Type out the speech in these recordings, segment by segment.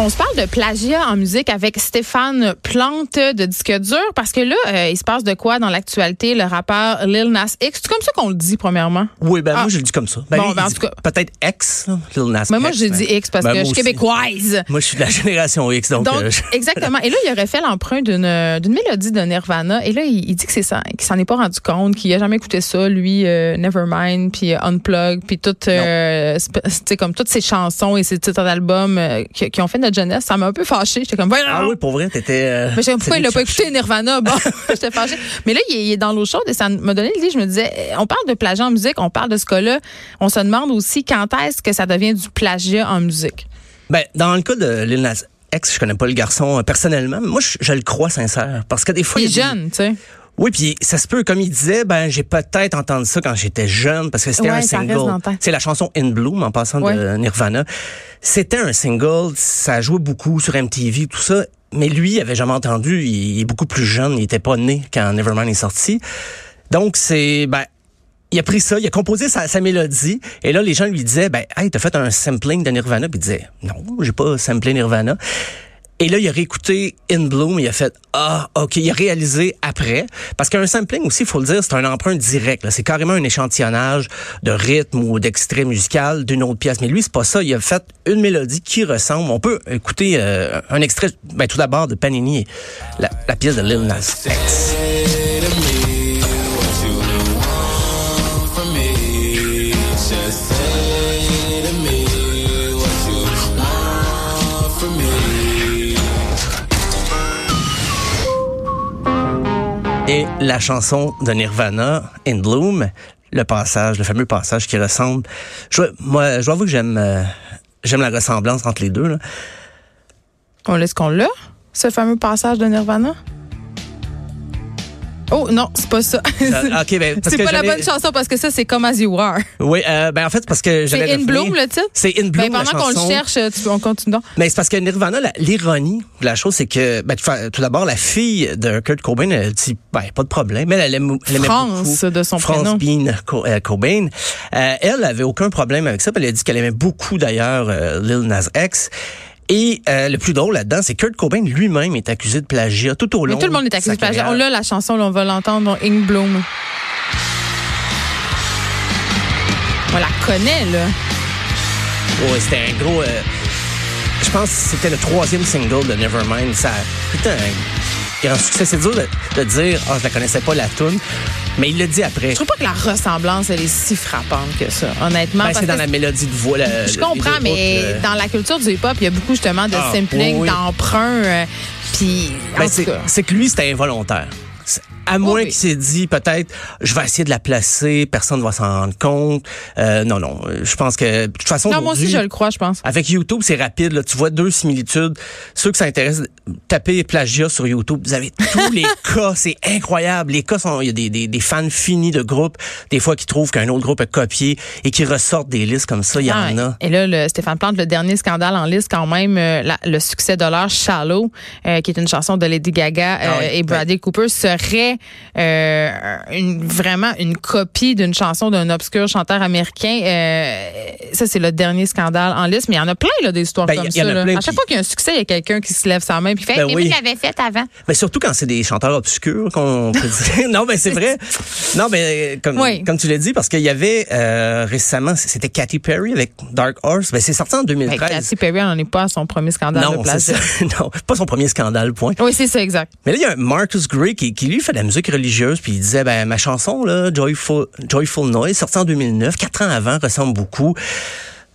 On se parle de plagiat en musique avec Stéphane Plante de Disque Dur parce que là, euh, il se passe de quoi dans l'actualité, le rappeur Lil Nas X? C'est comme ça qu'on le dit, premièrement? Oui, ben Ah. moi, je le dis comme ça. Ben, Bon, ben, en tout cas- Peut-être X, Lil Nas Mais moi, j'ai ben- dit X parce ben, que je suis québécoise. Moi, je suis de la génération X, donc, Donc, euh, je- exactement. Et là, il aurait fait l'emprunt d'une euh, d'une mélodie de Nirvana. Et là, il, il dit que c'est ça, qu'il s'en est pas rendu compte, qu'il a jamais écouté ça, lui, euh, Nevermind, puis Unplug, puis toutes, comme toutes ces chansons et ces titres d'albums qui, qui ont fait notre jeunesse. Ça m'a un peu fâché. J'étais comme, Ah oui, pour vrai, t'étais. euh, Mais j'aime pourquoi il n'a pas écouté Nirvana? Bon, j'étais fâchée. Mais là, il est, dans l'eau chaude et ça m'a donné l'idée. Je me disais, on parle de plagiat en musique, on parle de ce cas-là. On se demande aussi quand est-ce que ça devient du plagiat en musique. Ben, dans le cas de Lil Nas X, je connais pas le garçon euh, personnellement, mais moi, je, je le crois sincère. Parce que des fois. Il est jeune, tu sais. Oui, puis ça se peut, comme il disait, ben j'ai peut-être entendu ça quand j'étais jeune, parce que c'était Ouais, un single. C'est la chanson In Bloom, en passant de. Nirvana. C'était un single, ça jouait beaucoup sur MTV, tout ça. Mais lui, il avait jamais entendu. Il, il est beaucoup plus jeune, il était pas né quand Nevermind est sorti. Donc c'est, ben, il a pris ça, il a composé sa, sa mélodie, et là les gens lui disaient, ben, hey, t'as fait un sampling de Nirvana, puis il disait, non, j'ai pas samplé Nirvana. Et là, il a réécouté In Bloom, il a fait Ah, OK, il a réalisé après. Parce qu'un sampling aussi, il faut le dire, c'est un emprunt direct. C'est carrément un échantillonnage de rythme ou d'extrait musical d'une autre pièce. Mais lui, c'est pas ça. Il a fait une mélodie qui ressemble. On peut écouter euh, un extrait, ben, tout d'abord, de Panini, la, la pièce de Lil Nas X. Et la chanson de Nirvana, In Bloom, le passage, le fameux passage qui ressemble. Je, moi, je dois avouer que j'aime, euh, j'aime la ressemblance entre les deux. Là. On laisse qu'on l'a, ce fameux passage de Nirvana? Oh non, c'est pas ça. Ah, ok, ben, c'est pas la bonne chanson parce que ça, c'est comme As You Are. Oui, euh, ben en fait, parce que j'allais C'est In. Bloom, le titre? C'est In Bloom, Ben, pendant qu'on le cherche, tu, on continue donc. Mais c'est parce que Nirvana, l'ironie de la chose, c'est que, ben, tout d'abord, la fille de Kurt Cobain, elle dit, ben, pas de problème. Elle, elle, aime- elle aimait France, beaucoup de son France prénom. Bean Co- euh, Cobain. Euh, elle avait aucun problème avec ça. Elle a dit qu'elle aimait beaucoup, d'ailleurs, euh, Lil Nas X. Et euh, le plus drôle là-dedans, c'est Kurt Cobain lui-même est accusé de plagiat tout au long. Mais tout le monde est accusé de plagiat. On l'a, la chanson, là, on va l'entendre, donc In Bloom. On la connaît, là. Ouais, c'était un gros. euh, je pense que c'était le troisième single de Nevermind. Ça un grand succès. C'est dur de, de dire, ah, je la connaissais pas la tune, mais il le dit après. Je trouve pas que la ressemblance, elle est si frappante que ça, honnêtement. Ben, c'est dans la mélodie de voix. la- Je comprends, mais euh, dans la culture du hip-hop, il y a beaucoup justement de Ah, sampling, oui, oui. d'emprunts. euh, Puis, ben, tout c'est cas. c'est que lui, c'était involontaire. À moins oui. qu'il s'est dit peut-être je vais essayer de la placer, personne ne va s'en rendre compte. Euh, non, non. Je pense que de toute façon. Non, moi aussi, je le crois, je pense. Avec YouTube, c'est rapide. Là. Tu vois deux similitudes. Ceux que ça intéresse, tapez plagiat sur YouTube. Vous avez tous les cas. C'est incroyable. Les cas sont. Il y a des, des, des fans finis de groupes, des fois qui trouvent qu'un autre groupe a copié et qui ressortent des listes comme ça. Il y Ah, en a. Et là, le Stéphane Plante, le dernier scandale en liste, quand même, euh, la- le succès de l'heure, Shallow, euh, qui est une chanson de Lady Gaga euh, Ah oui, et Bradley Cooper, serait une, vraiment une copie d'une chanson d'un obscur chanteur américain. Ça, c'est le dernier scandale en liste, mais il y en a plein là, des histoires Ben, comme y ça. a là. plein, À chaque fois qu'il y a un succès, il y a quelqu'un qui se lève sa main fait Ben Mais oui. moi, je l'avais fait avant. Mais surtout quand c'est des chanteurs obscurs qu'on peut dire. non, mais c'est vrai. Non, mais comme, Oui. comme tu l'as dit, parce qu'il y avait euh, récemment, c'était Katy Perry avec Dark Horse. Ben, c'est sorti en Ben, 2013. Katy Perry n'en est pas à son premier scandale non, plagiat. non, pas son premier scandale, point. Oui, c'est ça, exact. Mais là, il y a un Marcus Gray qui, qui lui fait de la musique religieuse, puis il disait, ben ma chanson là, Joyful, Joyful Noise, sortie en 2009, quatre ans avant, ressemble beaucoup.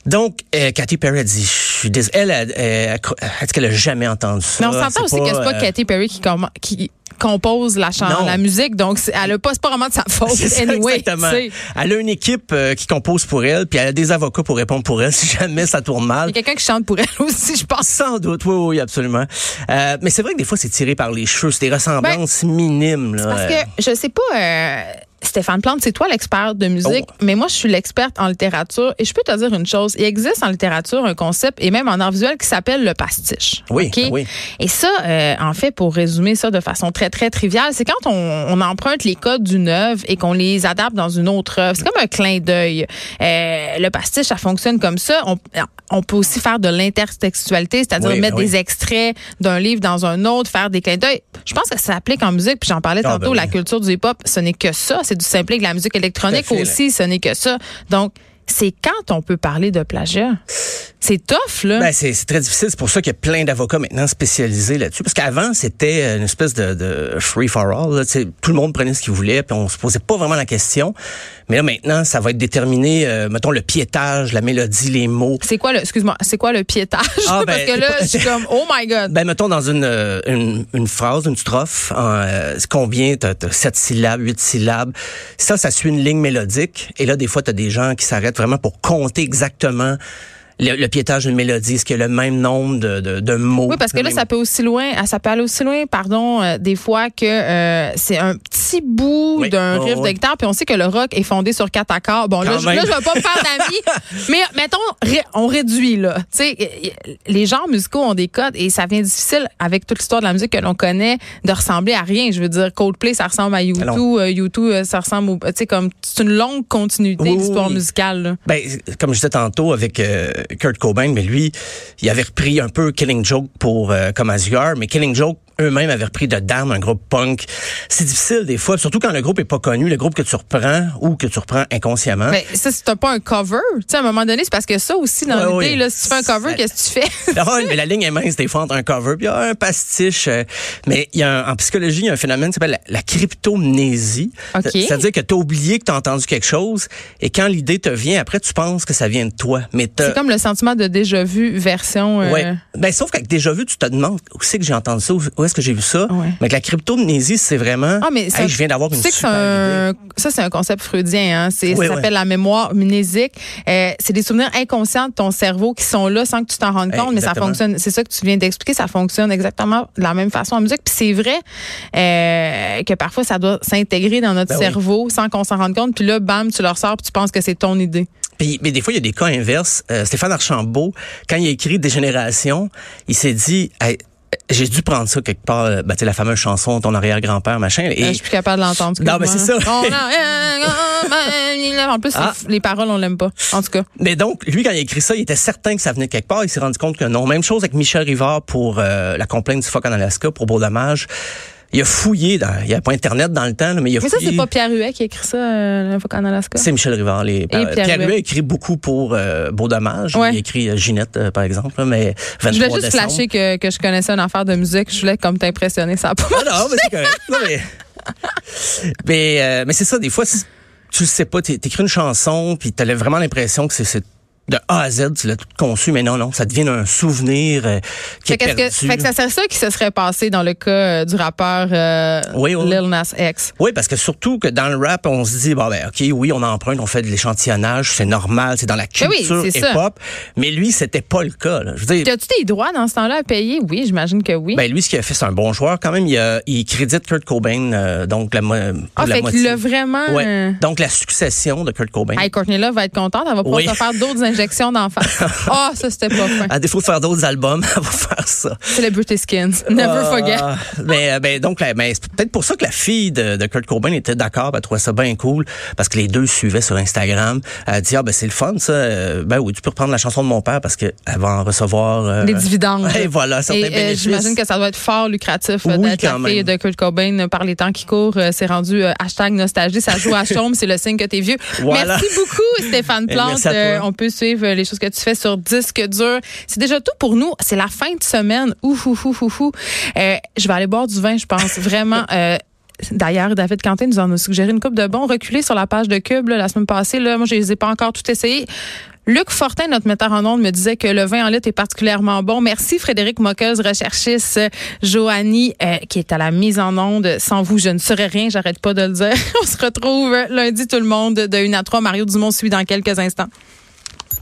Donc, euh, Katy Perry a dit, je suis désolée, elle, elle, elle, elle dit qu'elle a jamais entendu ça. Mais on s'entend aussi que c'est pas euh, Katy Perry qui, qui compose la, chan- Non. la musique, donc elle a pas, pas vraiment de sa faute. Ça, anyway, exactement. Elle a une équipe euh, qui compose pour elle, puis elle a des avocats pour répondre pour elle si jamais ça tourne Il mal. y a quelqu'un qui chante pour elle aussi, je pense. Sans doute, oui, oui, absolument. Euh, mais c'est vrai que des fois, c'est tiré par les cheveux. C'est des ressemblances minimes. Là. Ben, Parce que je sais pas. Stéphane Plante, c'est toi l'expert de musique, Oh. mais moi, je suis l'experte en littérature. Et je peux te dire une chose. Il existe en littérature un concept, et même en art visuel, qui s'appelle le pastiche. Oui, oui. Et ça, euh, en fait, pour résumer ça de façon très, très triviale, c'est quand on, on emprunte les codes d'une œuvre et qu'on les adapte dans une autre œuvre. C'est comme un clin d'œil. Euh, le pastiche, ça fonctionne comme ça. On, on peut aussi faire de l'intertextualité, c'est-à-dire Oui, mettre oui. des extraits d'un livre dans un autre, faire des clins d'œil. Je pense que ça s'applique en musique, puis j'en parlais Ah, tantôt, ben la culture du hip-hop, ce n'est que ça, c'est du simple que la musique électronique aussi, ce n'est que ça. Donc, c'est quand on peut parler de plagiat? C'est tough, là. Ben, c'est très difficile. C'est pour ça qu'il y a plein d'avocats maintenant spécialisés là-dessus. Parce qu'avant, c'était une espèce de, de free for all. là. Tout le monde prenait ce qu'il voulait, puis on se posait pas vraiment la question. Mais là, maintenant, ça va être déterminé, euh, mettons, le piétage, la mélodie, les mots. c'est quoi le, excuse-moi, c'est quoi le piétage? Ah, Parce ben, que là, c'est pas- je suis comme, oh my God. Ben, mettons dans une, euh, une, une phrase, une strophe, euh, combien? T'as, t'as sept syllabes, huit syllabes? Ça, ça suit une ligne mélodique. Et là, des fois, t'as des gens qui s'arrêtent vraiment pour compter exactement le, le piétage d'une mélodie. Est-ce qu'il y a le même nombre de, de, de mots? Oui, parce que là, même- ça peut aussi loin, ah, ça peut aller aussi loin, pardon, euh, des fois que euh, c'est un petit bout Oui. d'un Oh, riff de oui. guitare, puis on sait que le rock est fondé sur quatre accords. Bon, là, je, là, je vais pas me faire d'amis, mais mettons, ré- on réduit là. Tu sais, les genres musicaux ont des codes et ça devient difficile avec toute l'histoire de la musique que l'on connaît de ressembler à rien. Je veux dire, Coldplay, ça ressemble à U2, Alors- euh, U2, euh, ça ressemble au, tu sais, comme c'est une longue continuité Oui, d'histoire musicale. là. Ben, comme je disais tantôt avec euh, Kurt Cobain, mais lui, il avait repris un peu Killing Joke pour euh, comme Azure, mais Killing Joke eux-mêmes avaient repris de Damn, un groupe punk. C'est difficile des fois, surtout quand le groupe est pas connu, le groupe que tu reprends ou que tu reprends inconsciemment. Mais ça, c'est pas un cover. Tu sais, à un moment donné, c'est parce que ça aussi, dans Ouais, l'idée, oui. là, si tu fais un cover, qu'est-ce que tu fais? Ah ouais, mais la ligne est mince des fois entre un cover puis un pastiche. mais il y a un- en psychologie, il y a un phénomène qui s'appelle la, la cryptomnésie. OK. C'est-à-dire que tu as oublié que tu as entendu quelque chose et quand l'idée te vient, après tu penses que ça vient de toi. Mais t'as- C'est comme le sentiment de déjà vu version. euh, Ouais. Ben, sauf qu'avec déjà vu, tu te demandes où c'est que j'ai entendu ça, où où est-ce que j'ai vu ça? Ouais. Mais avec la cryptomnésie, c'est vraiment. Ah, mais ça- Hey, je viens d'avoir une que super un, idée. ça, c'est un concept freudien. Hein? C'est, Oui, ça oui. s'appelle la mémoire mnésique. Euh, c'est des souvenirs inconscients de ton cerveau qui sont là sans que tu t'en rendes compte, mais ça fonctionne. C'est ça que tu viens d'expliquer. Ça fonctionne exactement de la même façon en musique. Puis c'est vrai euh, que parfois, ça doit s'intégrer dans notre Ben oui. cerveau sans qu'on s'en rende compte. Puis là, bam, tu le ressors puis tu penses que c'est ton idée. Puis, mais des fois, il y a des cas inverses. Euh, Stéphane Archambault, quand il a écrit Dégénération, il s'est dit, Hey, j'ai dû prendre ça quelque part, euh, ben, tu sais, la fameuse chanson Ton arrière-grand-père, machin. Et, Euh, je suis plus capable de l'entendre. Non, mais c'est ça. excuse-moi. On a- en plus, Ah. les paroles, on l'aime pas. En tout cas. Mais donc, lui, quand il a écrit ça, il était certain que ça venait de quelque part. Il s'est rendu compte que non. Même chose avec Michel Rivard pour euh, la complainte du phoque en Alaska, pour Beau Dommage. Il a fouillé, dans, il n'y avait pas Internet dans le temps, là, mais il a Mais ça, fouillé. c'est pas Pierre Huet qui a écrit ça, euh, qu'en Alaska. C'est Michel Rivard. Les, Pierre Pierre Huet. A écrit beaucoup pour euh, Beau Dommage. Ouais. Il a écrit euh, Ginette, euh, par exemple, là, mais 23 Je voulais juste décembre. flasher que, que je connaissais une affaire de musique. Je voulais comme t'impressionner. Ça a pas Ah non, mais c'est correct. Non, mais mais, euh, mais c'est ça, des fois, tu le sais pas, t'é- t'écris une chanson, puis t'as vraiment l'impression que c'est de A à Z, tu l'as tout conçu, mais non, non, ça devient un souvenir euh, qui Fait, est qu'est-ce perdu. que, fait que ça serait ça qui se serait passé dans le cas euh, du rappeur euh, Oui, oui. Lil Nas X? Oui, parce que surtout que dans le rap, on se dit, bon, ben, OK, oui, on emprunte, on fait de l'échantillonnage, c'est normal, c'est dans la Ben oui, culture hip-hop. Mais lui, c'était pas le cas. Là. Je veux dire, As-tu des droits dans ce temps-là à payer? Oui, j'imagine que oui. ben, lui, ce qu'il a fait, c'est un bon joueur quand même. Il, a- il crédite Kurt Cobain, euh, donc la, mo- ah, la fait moitié. vraiment. Ouais. euh, Donc, la succession de Kurt Cobain. Hey, Courtney Love va être contente. Elle va pouvoir se faire d'autres injections d'en face. Ah, ça, c'était pas fin. À défaut de faire d'autres albums, elle va faire ça. Celebrity Skins. Never Ah, forget. Mais, euh, ben, donc, ben, c'est peut-être pour ça que la fille de, de Kurt Cobain était d'accord, elle trouvait ça bien cool, parce que les deux suivaient sur Instagram. Elle dit, ah, ben, c'est le fun, ça. Euh, Ben oui, tu peux reprendre la chanson de mon père parce qu'elle va en recevoir. euh, Des dividendes. Et voilà, certains Et euh, j'imagine que ça doit être fort lucratif euh, Oui, d'être la fille même. de Kurt Cobain par les temps qui courent. C'est rendu hashtag nostalgie. Ça joue à chaume, c'est le signe que t'es vieux. Voilà. Merci beaucoup, Stéphane Plante. on peut suivre les choses que tu fais sur Disque dur. C'est déjà tout pour nous. C'est la fin de semaine. Ouf, ouf, ouf, ouf, ouf. Euh, je vais aller boire du vin, je pense. Vraiment. euh, D'ailleurs, David Quentin nous en a suggéré une coupe de bons reculés sur la page de Cube là, la semaine passée. Là, moi, je les ai pas encore tout essayé. Luc Fortin, notre metteur en ondes, me disait que le vin en litre est particulièrement bon. Merci Frédéric Moqueuse, recherchiste, Joanie, euh, qui est à la mise en onde. Sans vous, je ne serais rien, j'arrête pas de le dire. On se retrouve lundi tout le monde de 1 à 3. Mario Dumont suit dans quelques instants.